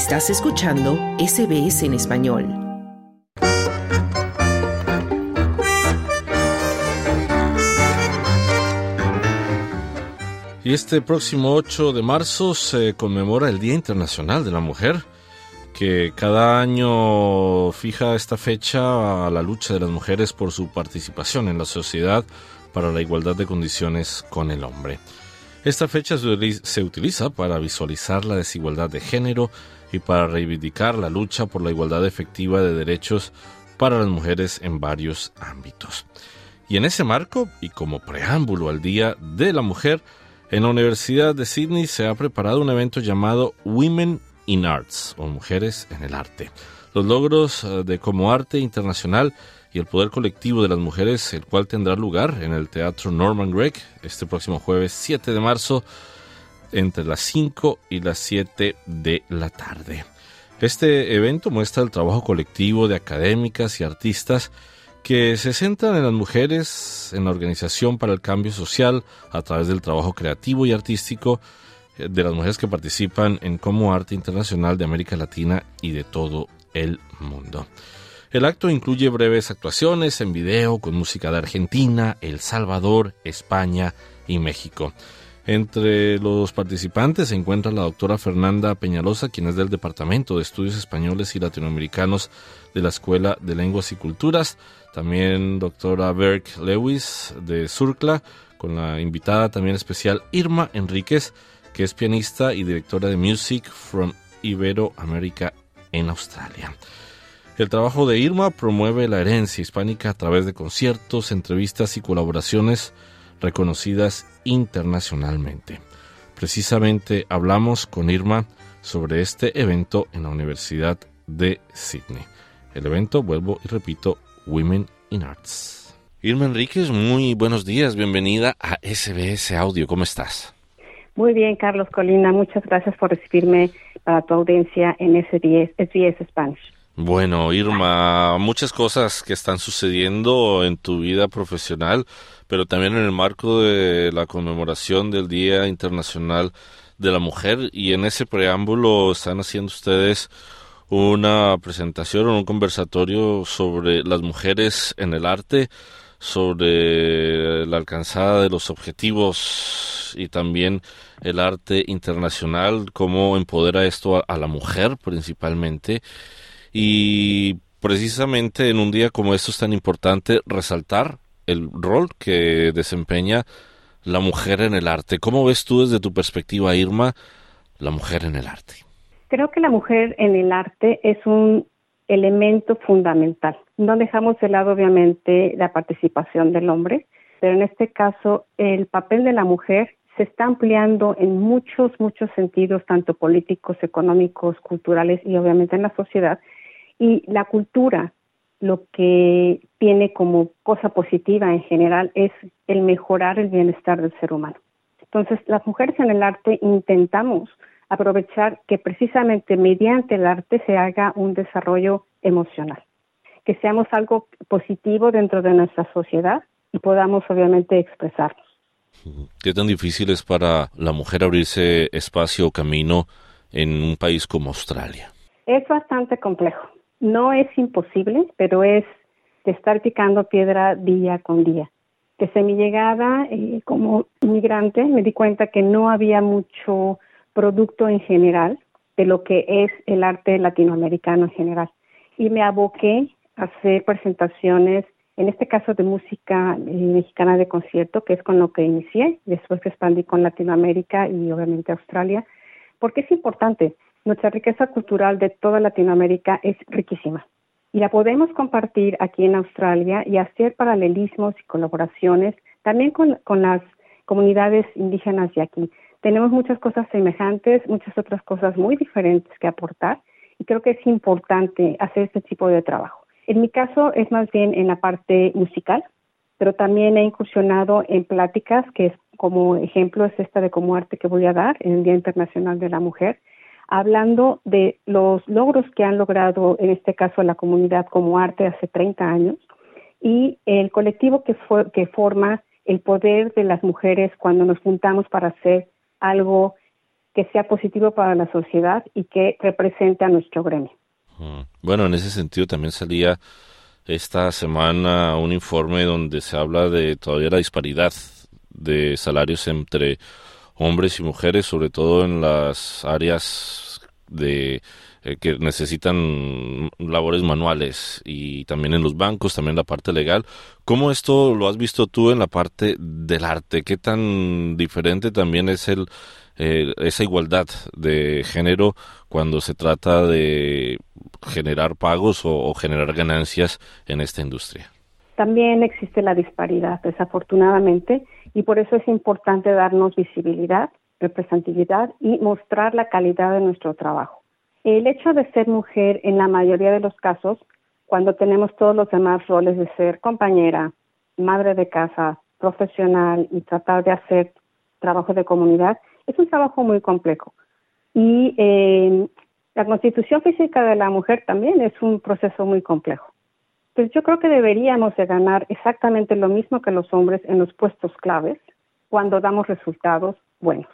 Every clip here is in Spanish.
Estás escuchando SBS en español. Y este próximo 8 de marzo se conmemora el Día Internacional de la Mujer, que cada año fija esta fecha a la lucha de las mujeres por su participación en la sociedad para la igualdad de condiciones con el hombre. Esta fecha se utiliza para visualizar la desigualdad de género y para reivindicar la lucha por la igualdad efectiva de derechos para las mujeres en varios ámbitos. Y en ese marco, y como preámbulo al Día de la Mujer, en la Universidad de Sydney se ha preparado un evento llamado Women in Arts, o Mujeres en el Arte. Los logros eh, de como arte internacional y el poder colectivo de las mujeres, el cual tendrá lugar en el Teatro Norman Gregg este próximo jueves 7 de marzo entre las 5 y las 7 de la tarde. Este evento muestra el trabajo colectivo de académicas y artistas que se centran en las mujeres, en la organización para el cambio social a través del trabajo creativo y artístico eh, de las mujeres que participan en Como Arte Internacional de América Latina y de todo el mundo. El acto incluye breves actuaciones en video con música de Argentina, El Salvador, España y México. Entre los participantes se encuentra la doctora Fernanda Peñalosa, quien es del Departamento de Estudios Españoles y Latinoamericanos de la Escuela de Lenguas y Culturas, también doctora Berk Lewis de Surcla, con la invitada también especial Irma Enríquez, que es pianista y directora de Music from Iberoamérica en Australia. El trabajo de Irma promueve la herencia hispánica a través de conciertos, entrevistas y colaboraciones reconocidas internacionalmente. Precisamente hablamos con Irma sobre este evento en la Universidad de Sydney. El evento, vuelvo y repito, Women in Arts. Irma Enríquez, muy buenos días, bienvenida a SBS Audio, ¿cómo estás? Muy bien, Carlos Colina, muchas gracias por recibirme para tu audiencia en SBS, SBS Spanish. Bueno, Irma, muchas cosas que están sucediendo en tu vida profesional, pero también en el marco de la conmemoración del Día Internacional de la Mujer y en ese preámbulo están haciendo ustedes una presentación o un conversatorio sobre las mujeres en el arte, sobre la alcanzada de los objetivos y también el arte internacional, cómo empodera esto a, la mujer principalmente y precisamente en un día como esto es tan importante resaltar el rol que desempeña la mujer en el arte. ¿Cómo ves tú desde tu perspectiva, Irma, la mujer en el arte? Creo que la mujer en el arte es un elemento fundamental. No dejamos de lado, obviamente, la participación del hombre, pero en este caso el papel de la mujer se está ampliando en muchos, muchos sentidos, tanto políticos, económicos, culturales y obviamente en la sociedad, y la cultura lo que tiene como cosa positiva en general es el mejorar el bienestar del ser humano. Entonces, las mujeres en el arte intentamos aprovechar que precisamente mediante el arte se haga un desarrollo emocional, que seamos algo positivo dentro de nuestra sociedad y podamos obviamente expresarnos. ¿Qué tan difícil es para la mujer abrirse espacio o camino en un país como Australia? Es bastante complejo no es imposible, pero es de estar picando piedra día con día. Desde mi llegada eh, como inmigrante me di cuenta que no había mucho producto en general de lo que es el arte latinoamericano en general. Y me aboqué a hacer presentaciones, en este caso de música eh, mexicana de concierto, que es con lo que inicié, después expandí con Latinoamérica y obviamente Australia, porque es importante. Nuestra riqueza cultural de toda Latinoamérica es riquísima y la podemos compartir aquí en Australia y hacer paralelismos y colaboraciones también con, las comunidades indígenas de aquí. Tenemos muchas cosas semejantes, muchas otras cosas muy diferentes que aportar y creo que es importante hacer este tipo de trabajo. En mi caso es más bien en la parte musical, pero también he incursionado en pláticas, que es como ejemplo es esta de como arte que voy a dar en el Día Internacional de la Mujer, hablando de los logros que han logrado, en este caso, la comunidad como arte hace 30 años y el colectivo que, que forma el poder de las mujeres cuando nos juntamos para hacer algo que sea positivo para la sociedad y que represente a nuestro gremio. Bueno, en ese sentido también salía esta semana un informe donde se habla de todavía la disparidad de salarios entre hombres y mujeres, sobre todo en las áreas de eh, que necesitan labores manuales y también en los bancos, también la parte legal. ¿Cómo esto lo has visto tú en la parte del arte? ¿Qué tan diferente también es el eh, esa igualdad de género cuando se trata de generar pagos o, generar ganancias en esta industria? También existe la disparidad, desafortunadamente, y por eso es importante darnos visibilidad, representatividad y mostrar la calidad de nuestro trabajo. El hecho de ser mujer en la mayoría de los casos, cuando tenemos todos los demás roles de ser compañera, madre de casa, profesional y tratar de hacer trabajo de comunidad, es un trabajo muy complejo. Y eh, la constitución física de la mujer también es un proceso muy complejo. Pues yo creo que deberíamos de ganar exactamente lo mismo que los hombres en los puestos claves cuando damos resultados buenos.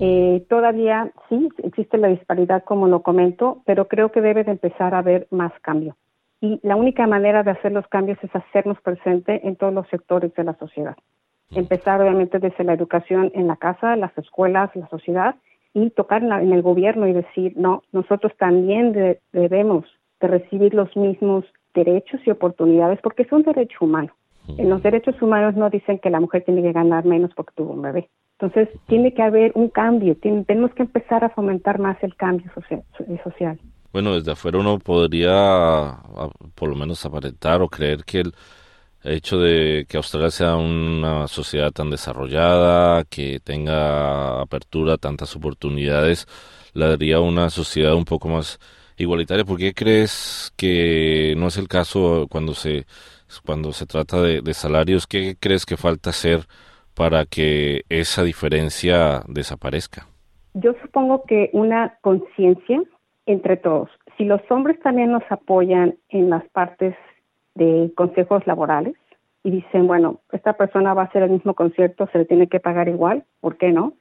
Eh, todavía sí existe la disparidad, como lo comento, pero creo que debe de empezar a haber más cambio. Y la única manera de hacer los cambios es hacernos presente en todos los sectores de la sociedad. Empezar obviamente desde la educación en la casa, las escuelas, la sociedad y tocar en, el gobierno y decir, no, nosotros también debemos de recibir los mismos derechos y oportunidades porque es un derecho humano. En los derechos humanos no dicen que la mujer tiene que ganar menos porque tuvo un bebé. Entonces, tiene que haber un cambio, tenemos que empezar a fomentar más el cambio social. Bueno, desde afuera uno podría por lo menos aparentar o creer que el hecho de que Australia sea una sociedad tan desarrollada, que tenga apertura, tantas oportunidades, la daría una sociedad un poco más igualitaria. ¿Por qué crees que no es el caso cuando se cuando se trata de, de salarios? ¿Qué crees que falta hacer para que esa diferencia desaparezca? Yo supongo que una conciencia entre todos. Si los hombres también nos apoyan en las partes de consejos laborales y dicen, bueno, esta persona va a hacer el mismo concierto, se le tiene que pagar igual, ¿por qué no?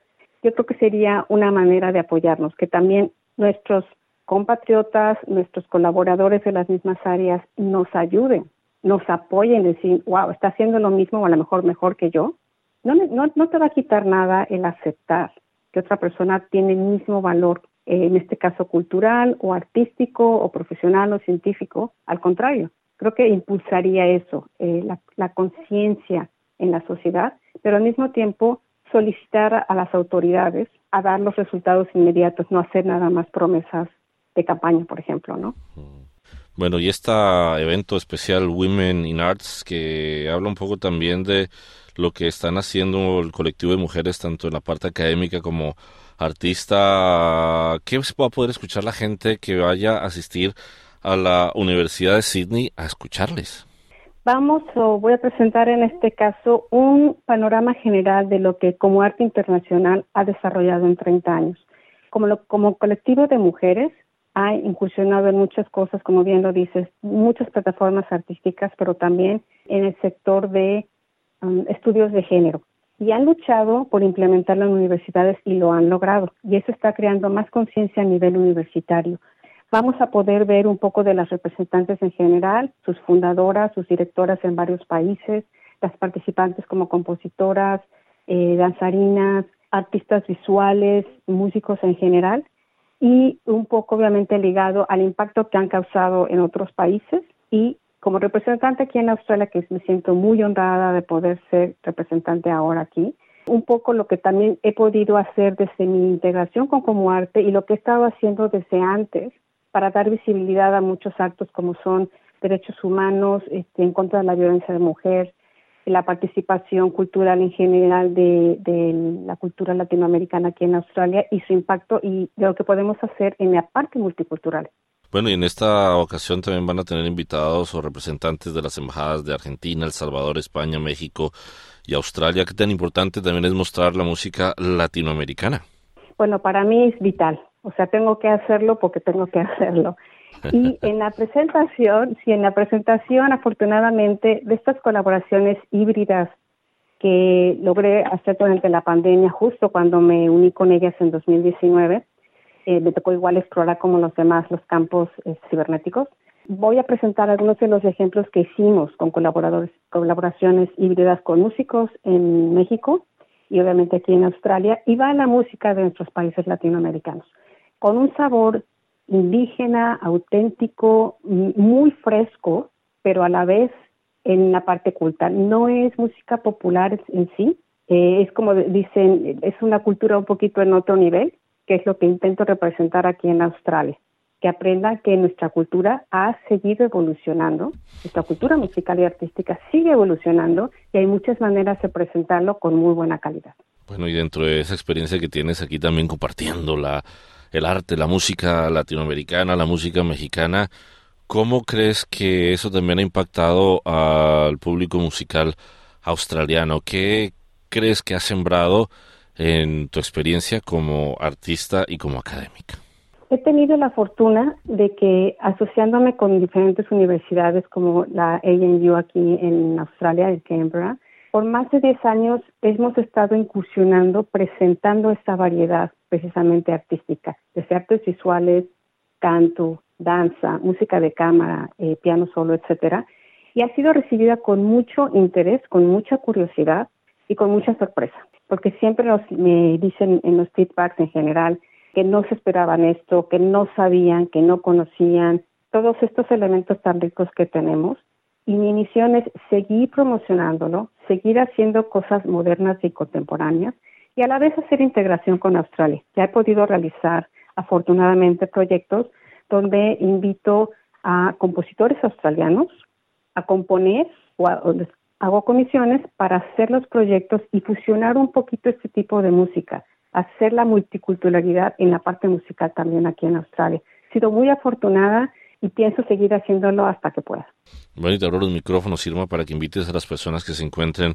Yo creo que sería una manera de apoyarnos, que también nuestros compatriotas, nuestros colaboradores de las mismas áreas nos ayuden, nos apoyen, decir, wow, está haciendo lo mismo o a lo mejor mejor que yo. No, no, no te va a quitar nada el aceptar que otra persona tiene el mismo valor, eh, en este caso cultural o artístico o profesional o científico. Al contrario, creo que impulsaría eso, eh, la, conciencia en la sociedad, pero al mismo tiempo solicitar a las autoridades a dar los resultados inmediatos, no hacer nada más promesas de campaña, por ejemplo, ¿no? Bueno, y este evento especial Women in Arts que habla un poco también de lo que están haciendo el colectivo de mujeres tanto en la parte académica como artista, ¿qué va a poder escuchar la gente que vaya a asistir a la Universidad de Sydney a escucharles. Vamos o voy a presentar en este caso un panorama general de lo que como arte internacional ha desarrollado en 30 años. Como, como colectivo de mujeres ha incursionado en muchas cosas, como bien lo dices, muchas plataformas artísticas, pero también en el sector de um, estudios de género. Y han luchado por implementarlo en universidades y lo han logrado. Y eso está creando más conciencia a nivel universitario Vamos a poder ver un poco de las representantes en general, sus fundadoras, sus directoras en varios países, las participantes como compositoras, eh, danzarinas, artistas visuales, músicos en general, y un poco obviamente ligado al impacto que han causado en otros países. Y como representante aquí en Australia, que me siento muy honrada de poder ser representante ahora aquí, un poco lo que también he podido hacer desde mi integración con Como Arte y lo que he estado haciendo desde antes para dar visibilidad a muchos actos como son derechos humanos, este, en contra de la violencia de mujer, la participación cultural en general de, la cultura latinoamericana aquí en Australia y su impacto y de lo que podemos hacer en la parte multicultural. Bueno, y en esta ocasión también van a tener invitados o representantes de las embajadas de Argentina, El Salvador, España, México y Australia. ¿Qué tan importante también es mostrar la música latinoamericana? Bueno, para mí es vital. O sea, tengo que hacerlo porque tengo que hacerlo. Y en la presentación, sí, en la presentación, afortunadamente, de estas colaboraciones híbridas que logré hacer durante la pandemia, justo cuando me uní con ellas en 2019. Eh, me tocó igual explorar como los demás los campos eh, cibernéticos. Voy a presentar algunos de los ejemplos que hicimos con colaboradores, colaboraciones híbridas con músicos en México y obviamente aquí en Australia, y va a la música de nuestros países latinoamericanos, con un sabor indígena, auténtico, muy fresco, pero a la vez en la parte culta. No es música popular en sí, eh, es como dicen, es una cultura un poquito en otro nivel, que es lo que intento representar aquí en Australia que aprendan que nuestra cultura ha seguido evolucionando, nuestra cultura musical y artística sigue evolucionando y hay muchas maneras de presentarlo con muy buena calidad. Bueno, y dentro de esa experiencia que tienes aquí también compartiendo la, el arte, la música latinoamericana, la música mexicana, ¿cómo crees que eso también ha impactado al público musical australiano? ¿Qué crees que ha sembrado en tu experiencia como artista y como académica? He tenido la fortuna de que asociándome con diferentes universidades como la ANU aquí en Australia, en Canberra, por más de 10 años hemos estado incursionando, presentando esta variedad precisamente artística, desde artes visuales, canto, danza, música de cámara, eh, piano solo, etcétera, y ha sido recibida con mucho interés, con mucha curiosidad y con mucha sorpresa, porque siempre nos me dicen en los feedbacks en general, que no se esperaban esto, que no sabían, que no conocían, todos estos elementos tan ricos que tenemos. Y mi misión es seguir promocionándolo, seguir haciendo cosas modernas y contemporáneas y a la vez hacer integración con Australia. Ya he podido realizar afortunadamente proyectos donde invito a compositores australianos a componer o, hago comisiones para hacer los proyectos y fusionar un poquito este tipo de música hacer la multiculturalidad en la parte musical también aquí en Australia. He sido muy afortunada y pienso seguir haciéndolo hasta que pueda. Bueno, y te abro los micrófonos, Irma, para que invites a las personas que se encuentren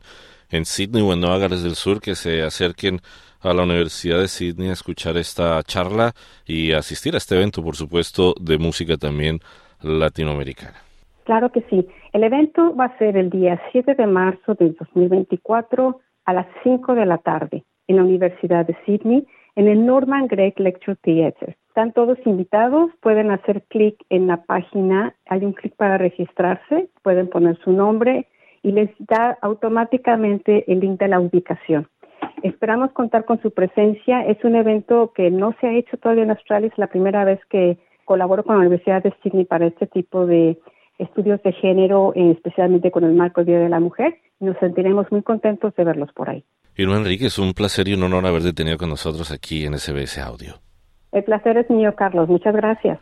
en Sydney o en Nueva Gales del Sur que se acerquen a la Universidad de Sydney a escuchar esta charla y asistir a este evento, por supuesto, de música también latinoamericana. Claro que sí. El evento va a ser el día 7 de marzo del 2024 a las 5 de la tarde en la Universidad de Sydney en el Norman Gregg Lecture Theatre. Están todos invitados, pueden hacer clic en la página, hay un clic para registrarse, pueden poner su nombre y les da automáticamente el link de la ubicación. Esperamos contar con su presencia. Es un evento que no se ha hecho todavía en Australia, es la primera vez que colaboro con la Universidad de Sydney para este tipo de estudios de género, especialmente con el marco Día de la Mujer. Nos sentiremos muy contentos de verlos por ahí. Irma Enrique, es un placer y un honor haberte tenido con nosotros aquí en SBS Audio. El placer es mío, Carlos. Muchas gracias.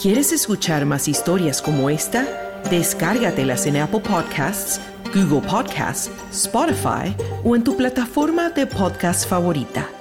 ¿Quieres escuchar más historias como esta? Descárgatelas en Apple Podcasts, Google Podcasts, Spotify o en tu plataforma de podcast favorita.